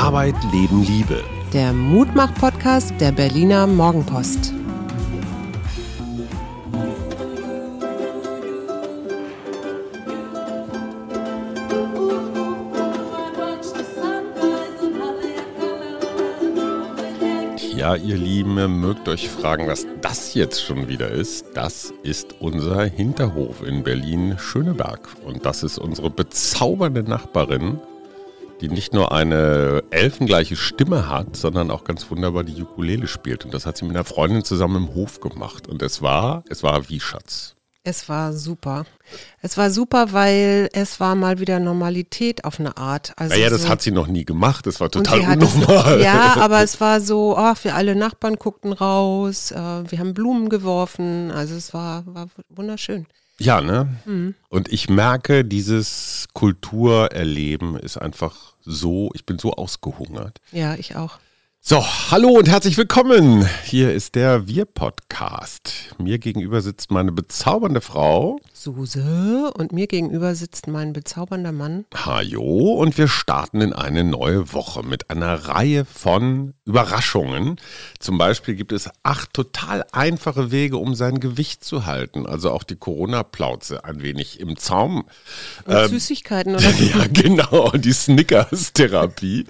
Arbeit, Leben, Liebe. Der Mutmach-Podcast der Berliner Morgenpost. Ja, ihr Lieben, mögt euch fragen, was das jetzt schon wieder ist. Das ist unser Hinterhof in Berlin-Schöneberg. Und das ist unsere bezaubernde Nachbarin, die nicht nur eine elfengleiche Stimme hat, sondern auch ganz wunderbar die Ukulele spielt. Und das hat sie mit einer Freundin zusammen im Hof gemacht. Und es war, es war wie Schatz. Es war super. Es war super, weil es war mal wieder Normalität auf eine Art. Also naja, das so, hat sie noch nie gemacht. Das war total hat es- unnormal. Ja, aber es war so, ach, wir alle Nachbarn guckten raus, äh, wir haben Blumen geworfen. Also es war, war wunderschön. Ja, ne? Mhm. Und ich merke, dieses Kulturerleben ist einfach so, ich bin so ausgehungert. Ja, ich auch. So, hallo und herzlich willkommen. Hier ist der Wir-Podcast. Mir gegenüber sitzt meine bezaubernde Frau. Suse und mir gegenüber sitzt mein bezaubernder Mann. Hajo und wir starten in eine neue Woche mit einer Reihe von Überraschungen. Zum Beispiel gibt es acht total einfache Wege, um sein Gewicht zu halten. Also auch die Corona-Plauze ein wenig im Zaum. Und Süßigkeiten oder so. Ja, genau, die Snickers-Therapie.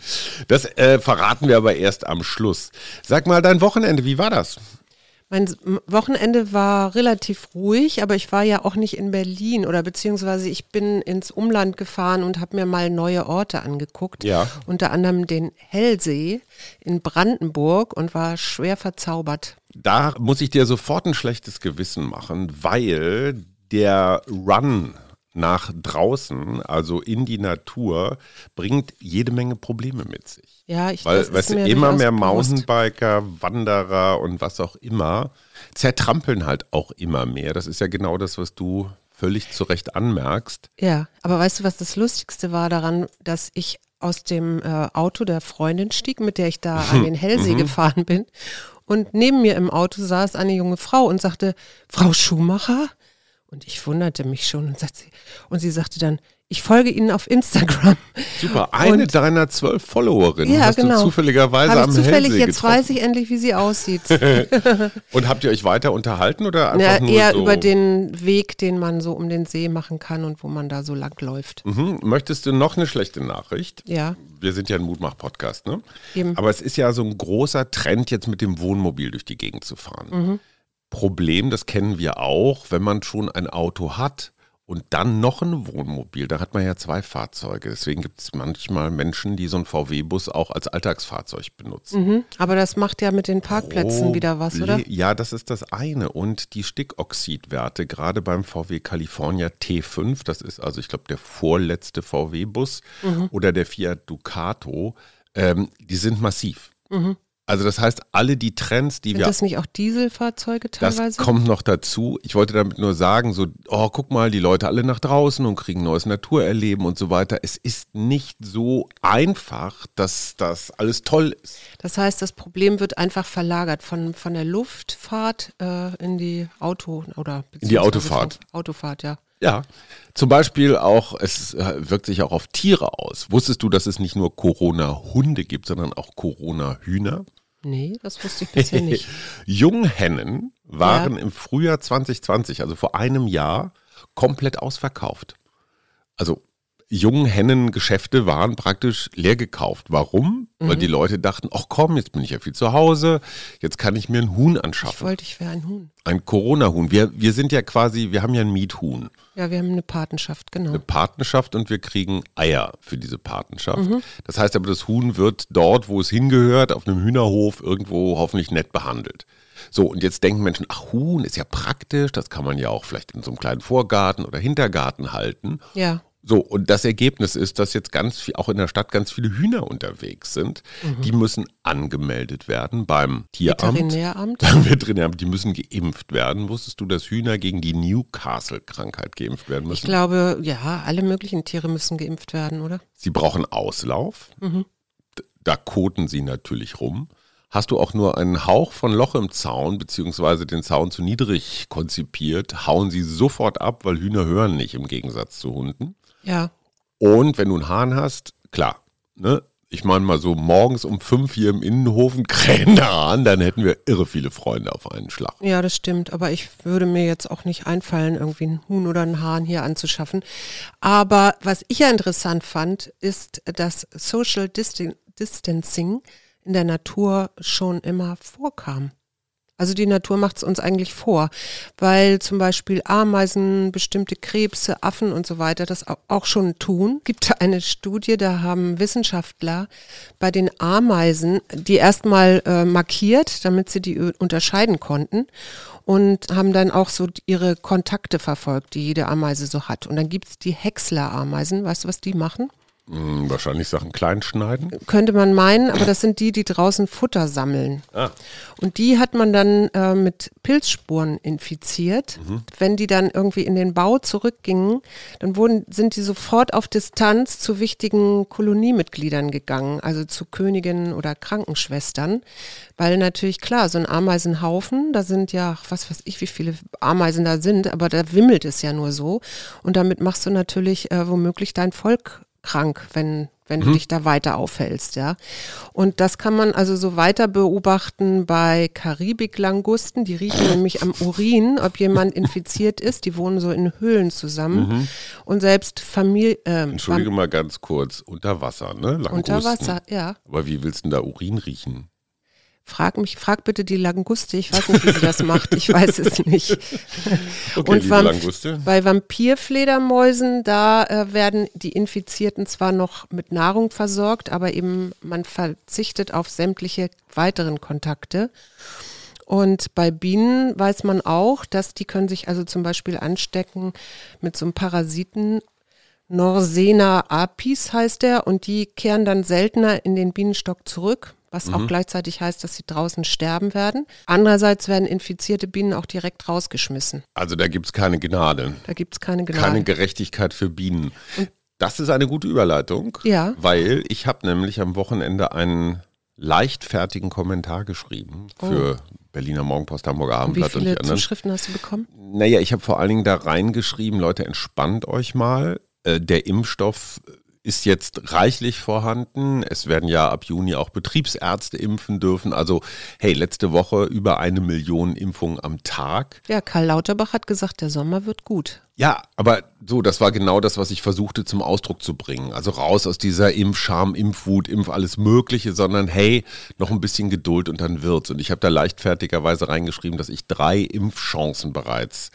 Das äh, verraten wir aber erst am Schluss. Sag mal, dein Wochenende, wie war das? Mein Wochenende war relativ ruhig, aber ich war ja auch nicht in Berlin oder beziehungsweise ich bin ins Umland gefahren und habe mir mal neue Orte angeguckt. Ja. Unter anderem den Hellsee in Brandenburg und war schwer verzaubert. Da muss ich dir sofort ein schlechtes Gewissen machen, weil der Run nach draußen, also in die Natur, bringt jede Menge Probleme mit sich. Ja, ich Weil, weißt du, immer mehr. Mountainbiker, Wanderer und was auch immer zertrampeln halt auch immer mehr. Das ist ja genau das, was du völlig zu Recht anmerkst. Ja, aber weißt du, was das Lustigste war daran, dass ich aus dem äh, Auto der Freundin stieg, mit der ich da an den Hellsee gefahren bin. Und neben mir im Auto saß eine junge Frau und sagte, Frau Schumacher? Und ich wunderte mich schon und, sagt sie, und sie sagte dann, ich folge Ihnen auf Instagram. Super, eine Und- deiner zwölf Followerinnen Ja, hast genau. du zufälligerweise Habe am ich zufällig, Hellsee jetzt getroffen. weiß ich endlich, wie sie aussieht. Und habt ihr euch weiter unterhalten oder einfach Ja, nur eher so? über den Weg, den man so um den See machen kann und wo man da so lang läuft. Mhm. Möchtest du noch eine schlechte Nachricht? Ja, Wir sind ja ein Mutmach-Podcast, ne? Eben. Aber es ist ja so ein großer Trend, jetzt mit dem Wohnmobil durch die Gegend zu fahren. Mhm. Problem, das kennen wir auch, wenn man schon ein Auto hat und dann noch ein Wohnmobil, da hat man ja zwei Fahrzeuge. Deswegen gibt es manchmal Menschen, die so einen VW-Bus auch als Alltagsfahrzeug benutzen. mhm. aber das macht ja mit den Parkplätzen wieder was, oder? Proble- Ja, das ist das eine. Und die Stickoxidwerte, gerade beim VW California T5, das ist also, ich glaube, der vorletzte VW-Bus Mhm. oder der Fiat Ducato, ähm, die sind massiv. Mhm. Also das heißt, alle die Trends, die Sind wir das nicht auch Dieselfahrzeuge das teilweise? kommt noch dazu. Ich wollte damit nur sagen, so, oh, guck mal, die Leute alle nach draußen und kriegen neues Naturerleben und so weiter. Es ist nicht so einfach, dass das alles toll ist. Das heißt, das Problem wird einfach verlagert von, von der Luftfahrt äh, in die Auto oder beziehungsweise Autofahrt. von- Autofahrt, ja. Ja, zum Beispiel auch, es äh, wirkt sich auch auf Tiere aus. Wusstest du, dass es nicht nur Corona-Hunde gibt, sondern auch Corona-Hühner? Nee, das wusste ich bisher nicht. Junghennen waren Ja. im Frühjahr 2020, also vor einem Jahr, komplett ausverkauft. Also Junghennengeschäfte waren praktisch leer gekauft. Warum? Weil Mhm. die Leute dachten, ach komm, jetzt bin ich ja viel zu Hause, jetzt kann ich mir ein Huhn Ich anschaffen. wollte, ich wäre ein Huhn. Ein Corona-Huhn. Wir, wir sind ja quasi, wir haben ja ein Miethuhn. Ja, wir haben eine Patenschaft, genau. eine Patenschaft und wir kriegen Eier für diese Patenschaft. Mhm. Das heißt aber, das Huhn wird dort, wo es hingehört, auf einem Hühnerhof irgendwo hoffentlich nett behandelt. So, und jetzt denken Menschen, ach, Huhn ist ja praktisch, das kann man ja auch vielleicht in so einem kleinen Vorgarten oder Hintergarten halten. Ja. So, und das Ergebnis ist, dass jetzt ganz viel, auch in der Stadt ganz viele Hühner unterwegs sind. Mhm. Die müssen angemeldet werden beim Tieramt. Veterinäramt. Beim Veterinäramt, die müssen geimpft werden. Wusstest du, dass Hühner gegen die Newcastle-Krankheit geimpft werden müssen? Ich glaube, ja, alle möglichen Tiere müssen geimpft werden, oder? Sie brauchen Auslauf. Mhm. Da koten sie natürlich rum. Hast du auch nur einen Hauch von Loch im Zaun, beziehungsweise den Zaun zu niedrig konzipiert, hauen sie sofort ab, weil Hühner hören nicht im Gegensatz zu Hunden. Ja. Und wenn du einen Hahn hast, klar, ne? Ich meine mal so morgens um fünf hier im Innenhofen krähen der Hahn, dann hätten wir irre viele Freunde auf einen Schlag. Ja, das stimmt. Aber ich würde mir jetzt auch nicht einfallen, irgendwie einen Huhn oder einen Hahn hier anzuschaffen. Aber was ich ja interessant fand, ist das Social Distancing in der Natur schon immer vorkam. Also die Natur macht es uns eigentlich vor, weil zum Beispiel Ameisen, bestimmte Krebse, Affen und so weiter das auch schon tun. Gibt eine Studie, da haben Wissenschaftler bei den Ameisen die erstmal äh, markiert, damit sie die unterscheiden konnten und haben dann auch so ihre Kontakte verfolgt, die jede Ameise so hat. Und dann gibt es die Häcksler-Ameisen. Weißt du, was die machen? Hm, wahrscheinlich Sachen klein schneiden. Könnte man meinen, aber das sind die, die draußen Futter sammeln. Ah. Und die hat man dann äh, mit Pilzspuren infiziert. Mhm. Wenn die dann irgendwie in den Bau zurückgingen, dann wurden, sind die sofort auf Distanz zu wichtigen Koloniemitgliedern gegangen, also zu Königinnen oder Krankenschwestern. Weil natürlich klar, so ein Ameisenhaufen, da sind ja, was weiß ich, wie viele Ameisen da sind, aber da wimmelt es ja nur so. Und damit machst du natürlich äh, womöglich dein Volk krank, wenn, wenn mhm. du dich da weiter aufhältst, ja. Und das kann man also so weiter beobachten bei Karibiklangusten. Die riechen nämlich am Urin, ob jemand infiziert ist. Die wohnen so in Höhlen zusammen. Mhm. Und selbst Familie. Äh, Entschuldige mal ganz kurz, unter Wasser, ne? Langusten. Unter Wasser, ja. Aber wie willst du denn da Urin riechen? Frag mich, frag bitte die Languste. Ich weiß nicht, wie sie das macht. Ich weiß es nicht. Okay, und Languste. bei Vampirfledermäusen, da äh, werden die Infizierten zwar noch mit Nahrung versorgt, aber eben man verzichtet auf sämtliche weiteren Kontakte. Und bei Bienen weiß man auch, dass die können sich also zum Beispiel anstecken mit so einem Parasiten. Norsena apis heißt der und die kehren dann seltener in den Bienenstock zurück was mhm. auch gleichzeitig heißt, dass sie draußen sterben werden. Andererseits werden infizierte Bienen auch direkt rausgeschmissen. Also da gibt es keine Gnade. Da gibt es keine Gnade. Keine Gerechtigkeit für Bienen. Und das ist eine gute Überleitung, ja. weil ich habe nämlich am Wochenende einen leichtfertigen Kommentar geschrieben für oh. Berliner Morgenpost, Hamburger Abendblatt und, wie viele und. Zuschriften hast du bekommen? Naja, ich habe vor allen Dingen da reingeschrieben, Leute, entspannt euch mal. Äh, der Impfstoff ist jetzt reichlich vorhanden. Es werden ja ab Juni auch Betriebsärzte impfen dürfen. Also, hey, letzte Woche über eine Million Impfungen am Tag. Ja, Karl Lauterbach hat gesagt, der Sommer wird gut. Ja, aber so, das war genau das, was ich versuchte zum Ausdruck zu bringen. Also raus aus dieser Impfscham, Impfwut, Impf alles Mögliche, sondern hey, noch ein bisschen Geduld und dann wird's. Und ich habe da leichtfertigerweise reingeschrieben, dass ich drei Impfchancen bereits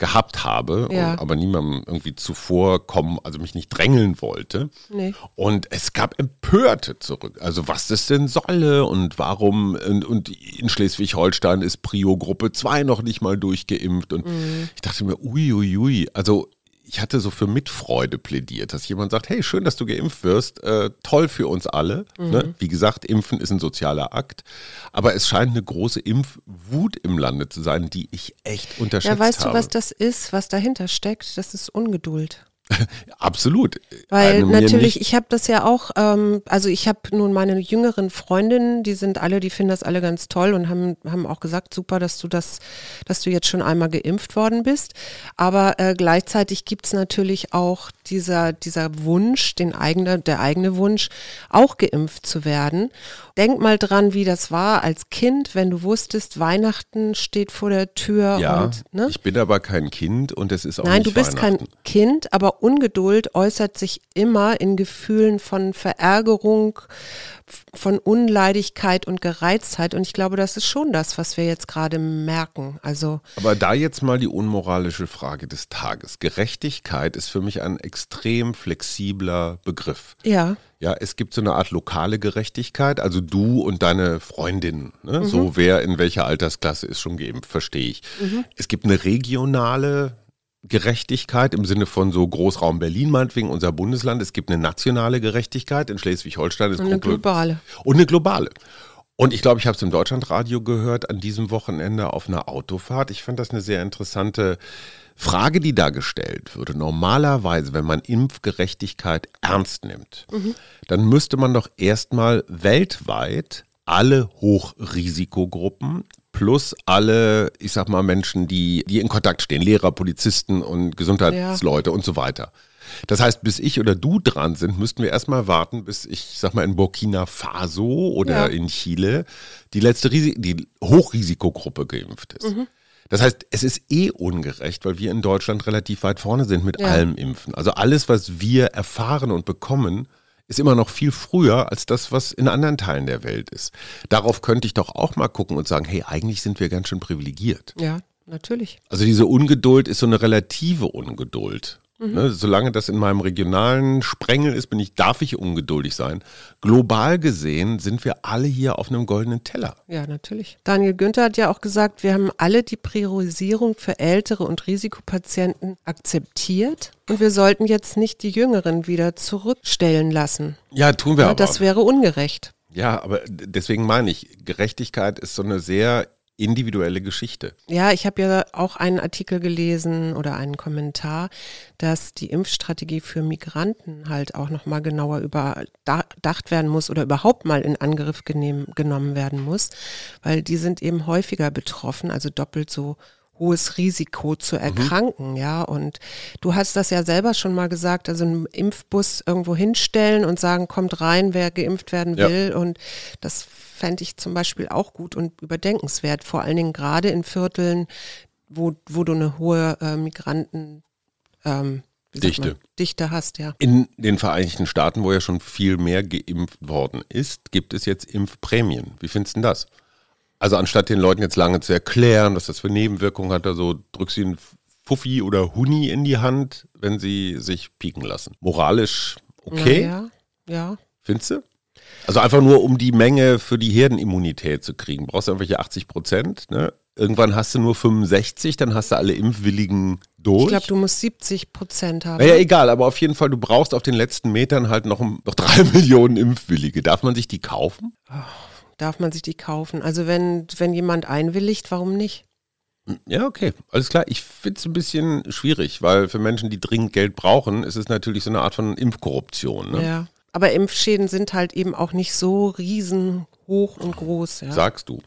gehabt habe, ja. aber niemandem irgendwie zuvor kommen, also mich nicht drängeln wollte. Nee. Und es gab Empörte zurück. Also was das denn solle und warum und, und in Schleswig-Holstein ist Prio Gruppe 2 noch nicht mal durchgeimpft. Und mhm. ich dachte mir, uiuiui, ui, ui. also ich hatte so für Mitfreude plädiert, dass jemand sagt, hey, schön, dass du geimpft wirst, äh, toll für uns alle. Mhm. Ne? Wie gesagt, Impfen ist ein sozialer Akt, aber es scheint eine große Impfwut im Lande zu sein, die ich echt unterschätzt habe. Ja, weißt habe. du, was das ist, was dahinter steckt? Das ist Ungeduld. Absolut. Weil natürlich, ich habe das ja auch, ähm, also ich habe nun meine jüngeren Freundinnen, die sind alle, die finden das alle ganz toll und haben, haben auch gesagt, super, dass du das, dass du jetzt schon einmal geimpft worden bist. Aber äh, gleichzeitig gibt's natürlich auch dieser, dieser Wunsch, den eigene, der eigene Wunsch, auch geimpft zu werden. Denk mal dran, wie das war als Kind, wenn du wusstest, Weihnachten steht vor der Tür. Ja, und, ne? ich bin aber kein Kind und es ist auch Nein, nicht du bist kein Kind, aber Ungeduld äußert sich immer in Gefühlen von Verärgerung, von Unleidigkeit und Gereiztheit. Und ich glaube, das ist schon das, was wir jetzt gerade merken. Also Aber da jetzt mal die unmoralische Frage des Tages. Gerechtigkeit ist für mich ein extrem flexibler Begriff. Ja. Ja, es gibt so eine Art lokale Gerechtigkeit, also du und deine Freundin, ne? mhm. so wer in welcher Altersklasse ist schon geimpft, verstehe ich. Mhm. Es gibt eine regionale Gerechtigkeit im Sinne von so Großraum Berlin meinetwegen, unser Bundesland. Es gibt eine nationale Gerechtigkeit in Schleswig-Holstein. Und eine globale. Und eine globale. Und ich glaube, ich habe es im Deutschlandradio gehört an diesem Wochenende auf einer Autofahrt. Ich fand das eine sehr interessante Frage, die da gestellt würde. Normalerweise, wenn man Impfgerechtigkeit ernst nimmt, mhm. dann müsste man doch erstmal weltweit alle Hochrisikogruppen plus alle, ich sag mal, Menschen, die, die in Kontakt stehen, Lehrer, Polizisten und Gesundheitsleute ja. und so weiter. Das heißt, bis ich oder du dran sind, müssten wir erstmal warten, bis ich, sag mal, in Burkina Faso oder ja. in Chile die letzte Risi die Hochrisikogruppe geimpft ist. Mhm. Das heißt, es ist eh ungerecht, weil wir in Deutschland relativ weit vorne sind mit ja. allem Impfen. Also alles, was wir erfahren und bekommen, ist immer noch viel früher als das, was in anderen Teilen der Welt ist. Darauf könnte ich doch auch mal gucken und sagen, hey, eigentlich sind wir ganz schön privilegiert. Ja, natürlich. Also diese Ungeduld ist so eine relative Ungeduld. Mhm. Ne, solange das in meinem regionalen Sprengel ist, bin ich, darf ich ungeduldig sein. Global gesehen sind wir alle hier auf einem goldenen Teller. Ja, natürlich. Daniel Günther hat ja auch gesagt, wir haben alle die Priorisierung für ältere und Risikopatienten akzeptiert und wir sollten jetzt nicht die Jüngeren wieder zurückstellen lassen. Ja, tun wir ja, aber. Das wäre ungerecht. Ja, aber deswegen meine ich, Gerechtigkeit ist so eine sehr individuelle Geschichte. Ja, ich habe ja auch einen Artikel gelesen oder einen Kommentar, dass die Impfstrategie für Migranten halt auch nochmal genauer überdacht werden muss oder überhaupt mal in Angriff genommen werden muss, weil die sind eben häufiger betroffen, also doppelt so hohes Risiko zu mhm. erkranken, mhm. ja. Und du hast das ja selber schon mal gesagt, also einen Impfbus irgendwo hinstellen und sagen, kommt rein, wer geimpft werden will. Ja. Und das fände ich zum Beispiel auch gut und überdenkenswert, vor allen Dingen gerade in Vierteln, wo, wo du eine hohe äh, Migranten ähm, Dichte. Dichte hast, ja. In den Vereinigten Staaten, wo ja schon viel mehr geimpft worden ist, gibt es jetzt Impfprämien. Wie findest du das? Also anstatt den Leuten jetzt lange zu erklären, was das für Nebenwirkungen hat, also drückst du einen Fuffi oder Huni in die Hand, wenn sie sich pieken lassen. Moralisch okay? Ja, ja. Findest du? Also einfach nur, um die Menge für die Herdenimmunität zu kriegen. Brauchst du irgendwelche 80 Prozent, ne? Irgendwann hast du nur 65, dann hast du alle Impfwilligen durch. Ich glaube, du musst 70 Prozent haben. Naja, egal, aber auf jeden Fall, du brauchst auf den letzten Metern halt noch, noch drei Millionen Impfwillige. Darf man sich die kaufen? Oh, darf man sich die kaufen? Also wenn, wenn jemand einwilligt, warum nicht? Ja, okay, alles klar. Ich finde es ein bisschen schwierig, weil für Menschen, die dringend Geld brauchen, ist es natürlich so eine Art von Impfkorruption. Ne? Ja. Aber Impfschäden sind halt eben auch nicht so riesenhoch und groß. Ja. Sagst du.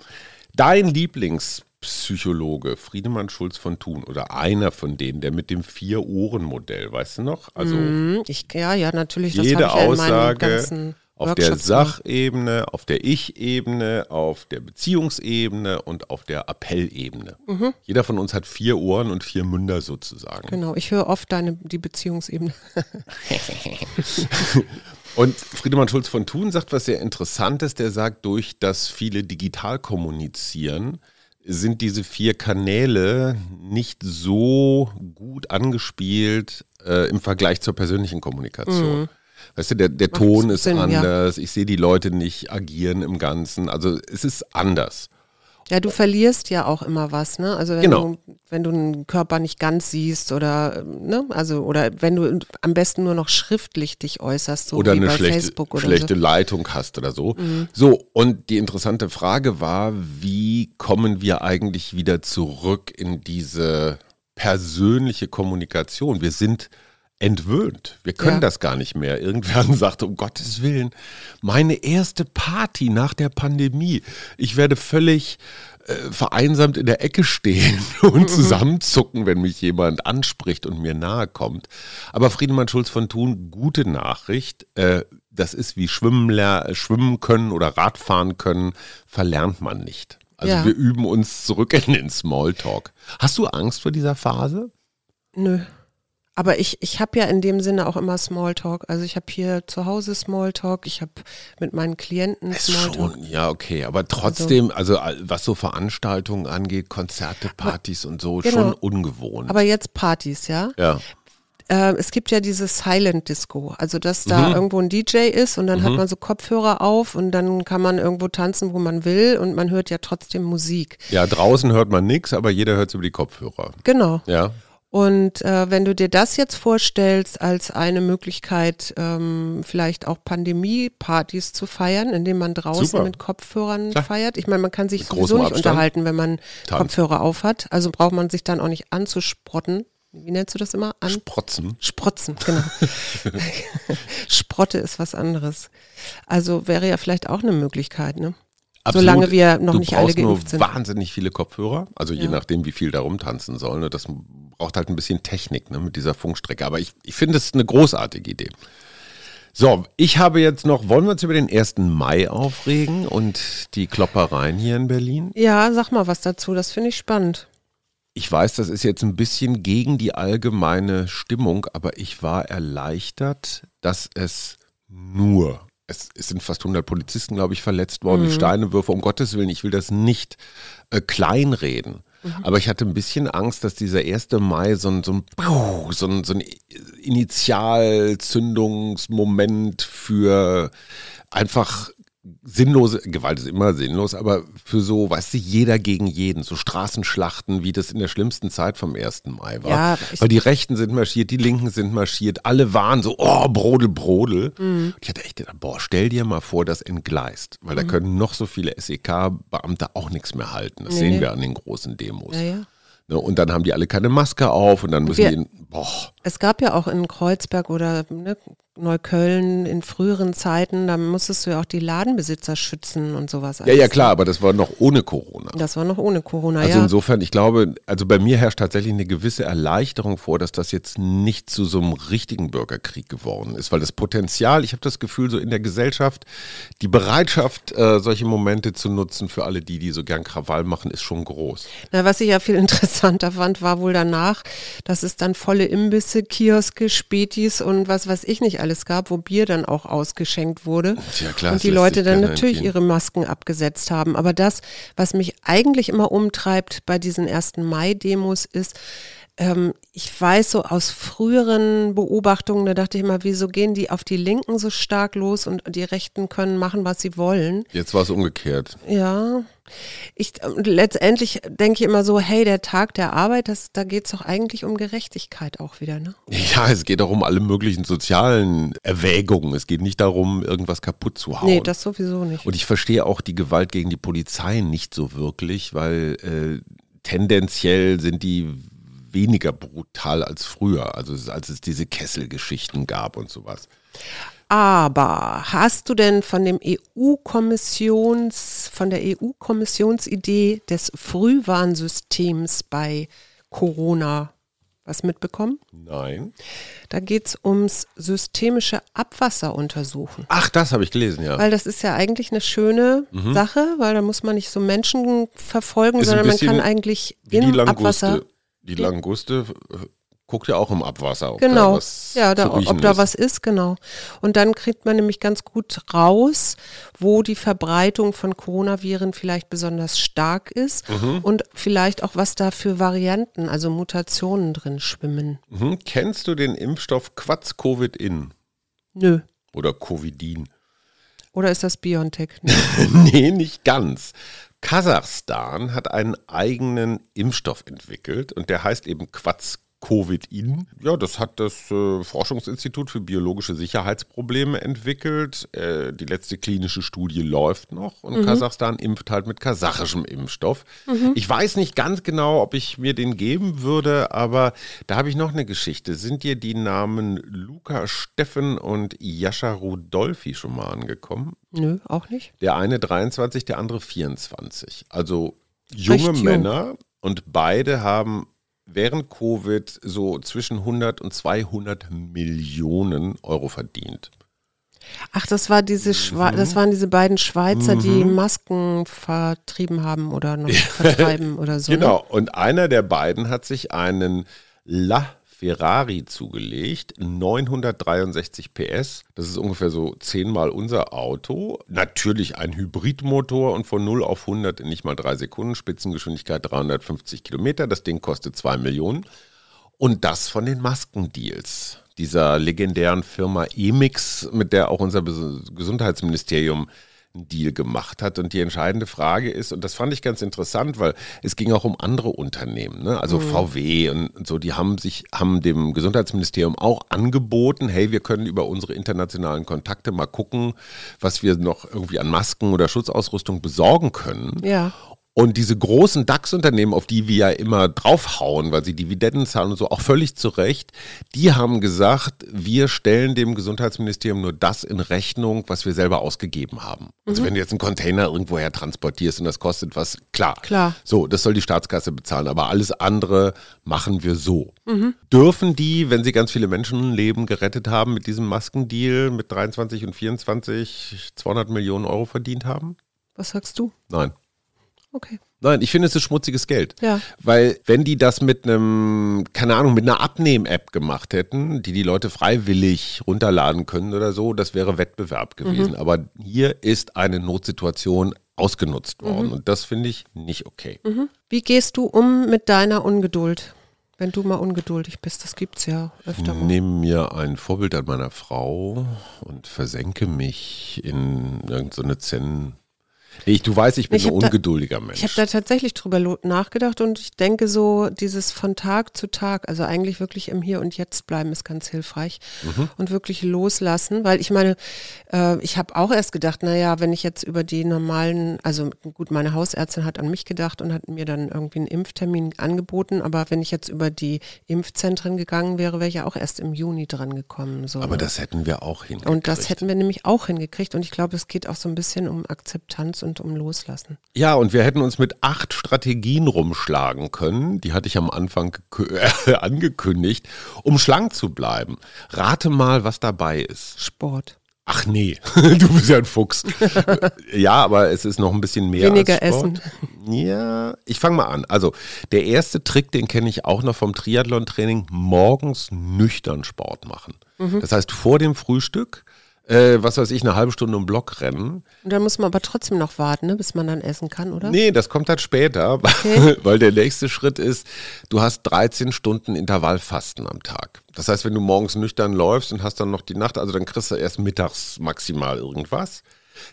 Dein Lieblingspsychologe, Friedemann Schulz von Thun, oder einer von denen, der mit dem Vier-Ohren-Modell, weißt du noch? Also mm, ich, ja, ja, natürlich. Jede das ich Aussage ja auf der Sachebene, auf der Ich-Ebene, auf der Beziehungsebene und auf der Appellebene. Mhm. Jeder von uns hat vier Ohren und vier Münder sozusagen. Genau, ich höre oft deine, die Beziehungsebene. Und Friedemann Schulz von Thun sagt was sehr Interessantes. Der sagt, durch das viele digital kommunizieren, sind diese vier Kanäle nicht so gut angespielt äh, im Vergleich zur persönlichen Kommunikation. Mhm. Weißt du, der, der Ton ist Sinn, anders, ja. ich sehe die Leute nicht agieren im Ganzen. Also es ist anders. Ja, du verlierst ja auch immer was, ne? Also wenn genau. du, wenn du einen Körper nicht ganz siehst oder, ne? Also, oder wenn du am besten nur noch schriftlich dich äußerst, so oder wie eine bei schlechte, Facebook oder schlechte so. Leitung hast oder so. Mhm. So, und die interessante Frage war, wie kommen wir eigentlich wieder zurück in diese persönliche Kommunikation? Wir sind entwöhnt. Wir können ja. das gar nicht mehr. Irgendwer sagt, um Gottes Willen, meine erste Party nach der Pandemie. Ich werde völlig äh, vereinsamt in der Ecke stehen und mhm. zusammenzucken, wenn mich jemand anspricht und mir nahe kommt. Aber Friedemann Schulz von Thun, gute Nachricht. Äh, das ist wie Schwimmen, schwimmen können oder Radfahren können, verlernt man nicht. Also ja. wir üben uns zurück in den Smalltalk. Hast du Angst vor dieser Phase? Nö. Aber ich, ich habe ja in dem Sinne auch immer Smalltalk. Also ich habe hier zu Hause Smalltalk, ich habe mit meinen Klienten Smalltalk. Schon, ja, okay, aber trotzdem, also, also was so Veranstaltungen angeht, Konzerte, Partys und so, genau. schon ungewohnt. Aber jetzt Partys, ja? Ja. Äh, es gibt ja dieses Silent Disco, also dass da mhm. irgendwo ein DJ ist und dann mhm. hat man so Kopfhörer auf und dann kann man irgendwo tanzen, wo man will und man hört ja trotzdem Musik. Ja, draußen hört man nichts, aber jeder hört es über die Kopfhörer. Genau. Ja. Und äh, wenn du dir das jetzt vorstellst als eine Möglichkeit, ähm, vielleicht auch Pandemie-Partys zu feiern, indem man draußen Super. mit Kopfhörern Klar. feiert. Ich meine, man kann sich Mit sowieso nicht Abstand. unterhalten, wenn man Tanz. Kopfhörer aufhat. Also braucht man sich dann auch nicht anzusprotten. Wie nennst du das immer? An Sprotzen. Sprotzen, genau. Sprotte ist was anderes. Also wäre ja vielleicht auch eine Möglichkeit, ne? Solange wir noch du nicht alle geimpft sind. wahnsinnig viele Kopfhörer, also je Ja. nachdem, wie viel da rumtanzen sollen. Das braucht halt ein bisschen Technik ne, mit dieser Funkstrecke. Aber ich, ich finde es eine großartige Idee. So, ich habe jetzt noch, wollen wir uns über den 1. Mai aufregen und die Kloppereien hier in Berlin? Ja, sag mal was dazu, das finde ich spannend. Ich weiß, das ist jetzt ein bisschen gegen die allgemeine Stimmung, aber ich war erleichtert, dass es nur, es, es sind fast 100 Polizisten, glaube ich, verletzt worden, die Steinewürfe, um Gottes Willen, ich will das nicht äh, kleinreden. Aber ich hatte ein bisschen Angst, dass dieser 1. Mai so ein, so ein, so ein, so ein Initialzündungsmoment für einfach sinnlose, Gewalt ist immer sinnlos, aber für so, weißt du, jeder gegen jeden, so Straßenschlachten, wie das in der schlimmsten Zeit vom 1. Mai war. Ja, Weil die Rechten sind marschiert, die Linken sind marschiert, alle waren so, oh, Brodel, Brodel. Mhm. Und ich hatte echt gedacht, boah, stell dir mal vor, das entgleist, weil Mhm. da können noch so viele SEK-Beamte auch nichts mehr halten. Das Nee, sehen wir an den großen Demos. Ja, ja. Ne, und dann haben die alle keine Maske auf und dann müssen Wir- die, in, boah, Es gab ja auch in Kreuzberg oder ne, Neukölln in früheren Zeiten, da musstest du ja auch die Ladenbesitzer schützen und sowas. ja, ja, klar, aber das war noch ohne Corona. Das war noch ohne Corona, Also ja. insofern, ich glaube, also bei mir herrscht tatsächlich eine gewisse Erleichterung vor, dass das jetzt nicht zu so einem richtigen Bürgerkrieg geworden ist, weil das Potenzial, ich habe das Gefühl, so in der Gesellschaft, die Bereitschaft, äh, solche Momente zu nutzen für alle die, die so gern Krawall machen, ist schon groß. Na, was ich ja viel interessanter fand, war wohl danach, dass es dann volle Imbisse, Kioske, Spätis und was weiß ich nicht alles gab, wo Bier dann auch ausgeschenkt wurde. Tja, klar, und die Leute dann natürlich entgehen. ihre Masken abgesetzt haben. Aber das, was mich eigentlich immer umtreibt bei diesen ersten Mai-Demos ist, ähm, ich weiß so aus früheren Beobachtungen, da dachte ich immer, wieso gehen die auf die Linken so stark los und die Rechten können machen, was sie wollen. Jetzt war es umgekehrt. Ja, ich äh, letztendlich denke ich immer so, hey, der Tag der Arbeit, das, da geht es doch eigentlich um Gerechtigkeit auch wieder, ne? Ja, es geht auch um alle möglichen sozialen Erwägungen. Es geht nicht darum, irgendwas kaputt zu hauen. Nee, das sowieso nicht. Und ich verstehe auch die Gewalt gegen die Polizei nicht so wirklich, weil äh, tendenziell sind die weniger brutal als früher, also als es diese Kesselgeschichten gab und sowas. Aber hast du denn von dem EU-Kommissions, von der EU-Kommissionsidee des Frühwarnsystems bei Corona was mitbekommen? Nein. Da geht es ums systemische Abwasseruntersuchen. Ach, das habe ich gelesen, ja. Weil das ist ja eigentlich eine schöne Sache, weil da muss man nicht so Menschen verfolgen, Mhm. Ist sondern man kann eigentlich im. Abwasser. Die Languste äh, guckt ja auch im Abwasser. Ob Genau, Da was ja, da, ob da ist. was ist, genau. Und dann kriegt man nämlich ganz gut raus, wo die Verbreitung von Coronaviren vielleicht besonders stark ist Mhm. und vielleicht auch, was da für Varianten, also Mutationen drin schwimmen. Mhm. Kennst du den Impfstoff Quatz-Covid-In Nö. oder Covidin? Oder ist das BioNTech? nee, nicht ganz. Kasachstan hat einen eigenen Impfstoff entwickelt und der heißt eben Quatz Covid-In. Ja, das hat das äh, Forschungsinstitut für biologische Sicherheitsprobleme entwickelt. Äh, die letzte klinische Studie läuft noch und Kasachstan impft halt mit kasachischem Impfstoff. Ich weiß nicht ganz genau, ob ich mir den geben würde, aber da habe ich noch eine Geschichte. Sind dir die Namen Luca Steffen und Jascha Rudolfi schon mal angekommen? Nö, auch nicht. Der eine 23, der andere 24. Also junge jung. Männer und beide haben während Covid so zwischen 100 und 200 Millionen Euro verdient. Ach, das war diese Schwe Mhm. das waren diese beiden Schweizer, die Masken vertrieben haben oder noch vertreiben oder so. ne? Genau. Und einer der beiden hat sich einen La Ferrari zugelegt, 963 PS. Das ist ungefähr so zehnmal unser Auto. Natürlich ein Hybridmotor und von 0 auf 100 in nicht mal drei Sekunden. Spitzengeschwindigkeit 350 Kilometer. Das Ding kostet 2 Millionen. Und das von den Maskendeals dieser legendären Firma Emix, mit der auch unser Gesundheitsministerium einen Deal gemacht hat. Und die entscheidende Frage ist, und das fand ich ganz interessant, weil es ging auch um andere Unternehmen, ne? also mhm. VW und so, die haben sich, haben dem Gesundheitsministerium auch angeboten, hey, wir können über unsere internationalen Kontakte mal gucken, was wir noch irgendwie an Masken oder Schutzausrüstung besorgen können. Ja. Und diese großen DAX-Unternehmen, auf die wir ja immer draufhauen, weil sie Dividenden zahlen und so, auch völlig zu Recht, die haben gesagt, wir stellen dem Gesundheitsministerium nur das in Rechnung, was wir selber ausgegeben haben. Also mhm. wenn du jetzt einen Container irgendwoher transportierst und das kostet was, klar. Klar. So, das soll die Staatskasse bezahlen, aber alles andere machen wir so. Mhm. Dürfen die, wenn sie ganz viele Menschenleben gerettet haben mit diesem Maskendeal mit 23 und 24 200 Millionen Euro verdient haben? Was sagst du? Nein. Okay. Nein, ich finde, es ist schmutziges Geld. Ja. Weil, wenn die das mit einem, keine Ahnung, mit einer Abnehm-App gemacht hätten, die die Leute freiwillig runterladen können oder so, das wäre Wettbewerb gewesen. Mhm. Aber hier ist eine Notsituation ausgenutzt worden. Mhm. Und das finde ich nicht okay. Mhm. Wie gehst du um mit deiner Ungeduld? Wenn du mal ungeduldig bist, das gibt es ja öfter mal. Nehme mir ein Vorbild an meiner Frau und versenke mich in irgendeine so Zen ich, du weißt, ich bin ich ein ungeduldiger da, Mensch. Ich habe da tatsächlich drüber nachgedacht und ich denke so, dieses von Tag zu Tag, also eigentlich wirklich im Hier und Jetzt bleiben ist ganz hilfreich mhm. und wirklich loslassen, weil ich meine, äh, ich habe auch erst gedacht, naja, wenn ich jetzt über die normalen, also gut, meine Hausärztin hat an mich gedacht und hat mir dann irgendwie einen Impftermin angeboten, aber wenn ich jetzt über die Impfzentren gegangen wäre, wäre ich ja auch erst im Juni dran gekommen. So, aber ne? das hätten wir auch hingekriegt. Und das hätten wir nämlich auch hingekriegt und ich glaube, es geht auch so ein bisschen um Akzeptanz und um Loslassen. Ja, und wir hätten uns mit acht Strategien rumschlagen können, die hatte ich am Anfang äh, angekündigt, um schlank zu bleiben. Rate mal, was dabei ist. Sport. Ach nee, du bist ja ein Fuchs. ja, aber es ist noch ein bisschen mehr. Weniger als Sport. essen. Ja, ich fange mal an. Also, der erste Trick, den kenne ich auch noch vom Triathlon-Training: morgens nüchtern Sport machen. Mhm. Das heißt, vor dem Frühstück äh, was weiß ich, eine halbe Stunde im Block rennen. Und dann muss man aber trotzdem noch warten, ne, bis man dann essen kann, oder? Nee, das kommt halt später, okay. weil der nächste Schritt ist, du hast 13 Stunden Intervallfasten am Tag. Das heißt, wenn du morgens nüchtern läufst und hast dann noch die Nacht, also dann kriegst du erst mittags maximal irgendwas.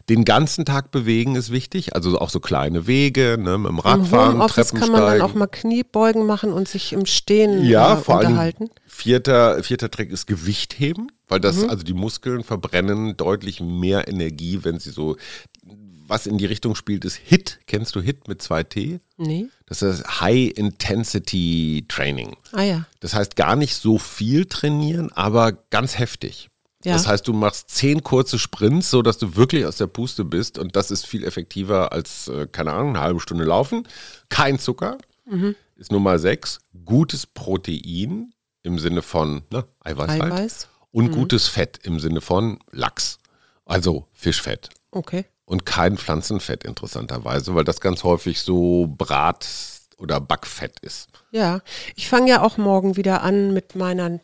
Den ganzen Tag bewegen ist wichtig, also auch so kleine Wege, ne, mit dem Radfahren, Im Homeoffice kann man dann auch mal Kniebeugen machen und sich im Stehen ja, äh, vor unterhalten. Allem vierter, vierter Trick ist Gewicht heben, weil das, mhm. also die Muskeln verbrennen deutlich mehr Energie, wenn sie so, was in die Richtung spielt, ist HIT. Kennst du HIT mit zwei T? Nee. Das ist High Intensity Training. Ah ja. Das heißt gar nicht so viel trainieren, aber ganz heftig. Ja. Das heißt, du machst zehn kurze Sprints, so dass du wirklich aus der Puste bist und das ist viel effektiver als, äh, keine Ahnung, eine halbe Stunde laufen. Kein Zucker, mhm. ist Nummer sechs. Gutes Protein im Sinne von ne, Eiweiß, halt. Eiweiß. Halt. und mhm. gutes Fett im Sinne von Lachs, also Fischfett. Okay. Und kein Pflanzenfett interessanterweise, weil das ganz häufig so Brat- oder Backfett ist. Ja, ich fange ja auch morgen wieder an mit meiner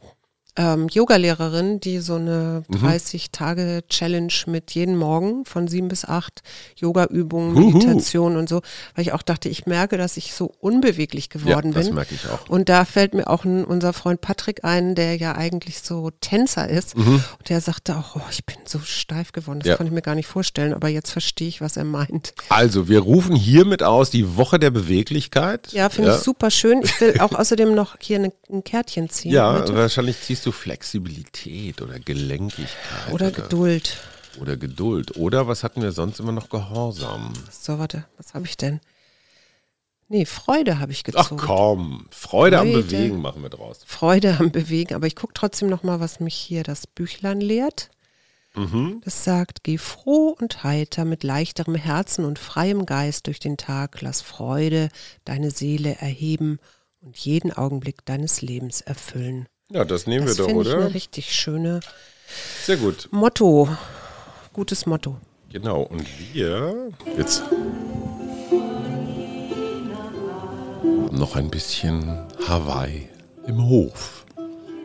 ähm, Yogalehrerin, die so eine mhm. 30-Tage-Challenge mit jeden Morgen von sieben bis acht Yoga-Übungen, Meditation und so, weil ich auch dachte, ich merke, dass ich so unbeweglich geworden ja, das bin. merke ich auch. Und da fällt mir auch ein, unser Freund Patrick ein, der ja eigentlich so Tänzer ist. Mhm. Und der sagte auch, oh, ich bin so steif geworden. Das ja. konnte ich mir gar nicht vorstellen, aber jetzt verstehe ich, was er meint. Also, wir rufen hiermit aus die Woche der Beweglichkeit. Ja, finde ja. ich super schön. Ich will auch außerdem noch hier ein Kärtchen ziehen. Ja, heute. wahrscheinlich ziehst du du Flexibilität oder Gelenkigkeit? Oder, oder Geduld. Oder Geduld. Oder was hatten wir sonst immer noch? Gehorsam. So, warte, was habe ich denn? Nee, Freude habe ich gezogen. Ach komm, Freude, Freude, am Bewegen machen wir draus. Freude am Bewegen, aber ich gucke trotzdem noch mal, was mich hier das Büchlein lehrt. Mhm. Das sagt, geh froh und heiter mit leichterem Herzen und freiem Geist durch den Tag, lass Freude deine Seele erheben und jeden Augenblick deines Lebens erfüllen. Ja, das nehmen das wir doch, oder? Das ist eine richtig schöne Sehr gut. Motto. Gutes Motto. Genau, und wir jetzt haben noch ein bisschen Hawaii im Hof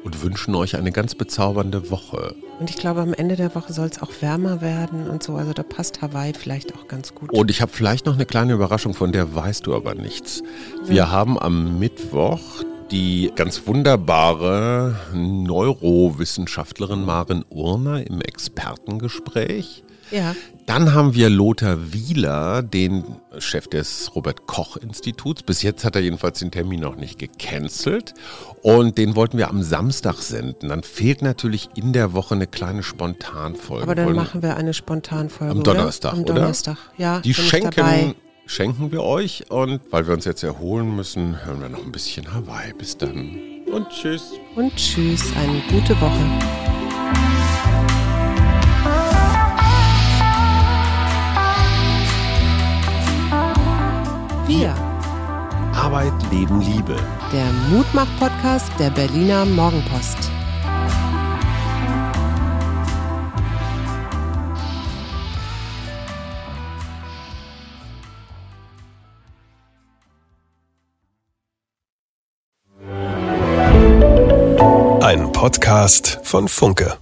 und wünschen euch eine ganz bezaubernde Woche. Und ich glaube, am Ende der Woche soll es auch wärmer werden und so. Also da passt Hawaii vielleicht auch ganz gut. Und ich habe vielleicht noch eine kleine Überraschung, von der weißt du aber nichts. Wir ja. haben am Mittwoch die ganz wunderbare Neurowissenschaftlerin Maren Urner im Expertengespräch. Ja. Dann haben wir Lothar Wieler, den Chef des Robert-Koch-Instituts. Bis jetzt hat er jedenfalls den Termin noch nicht gecancelt. Und den wollten wir am Samstag senden. Dann fehlt natürlich in der Woche eine kleine Spontanfolge. Aber dann Wollen- machen wir eine Spontanfolge. Am oder? Donnerstag, Am oder? Donnerstag, ja. Die schenken, schenken wir euch. Und weil wir uns jetzt erholen müssen, hören wir noch ein bisschen Hawaii. Bis dann. Und tschüss. Und tschüss, eine gute Woche. Wir, Arbeit, Leben, Liebe. der Mutmach-Podcast der Berliner Morgenpost. Podcast von Funke.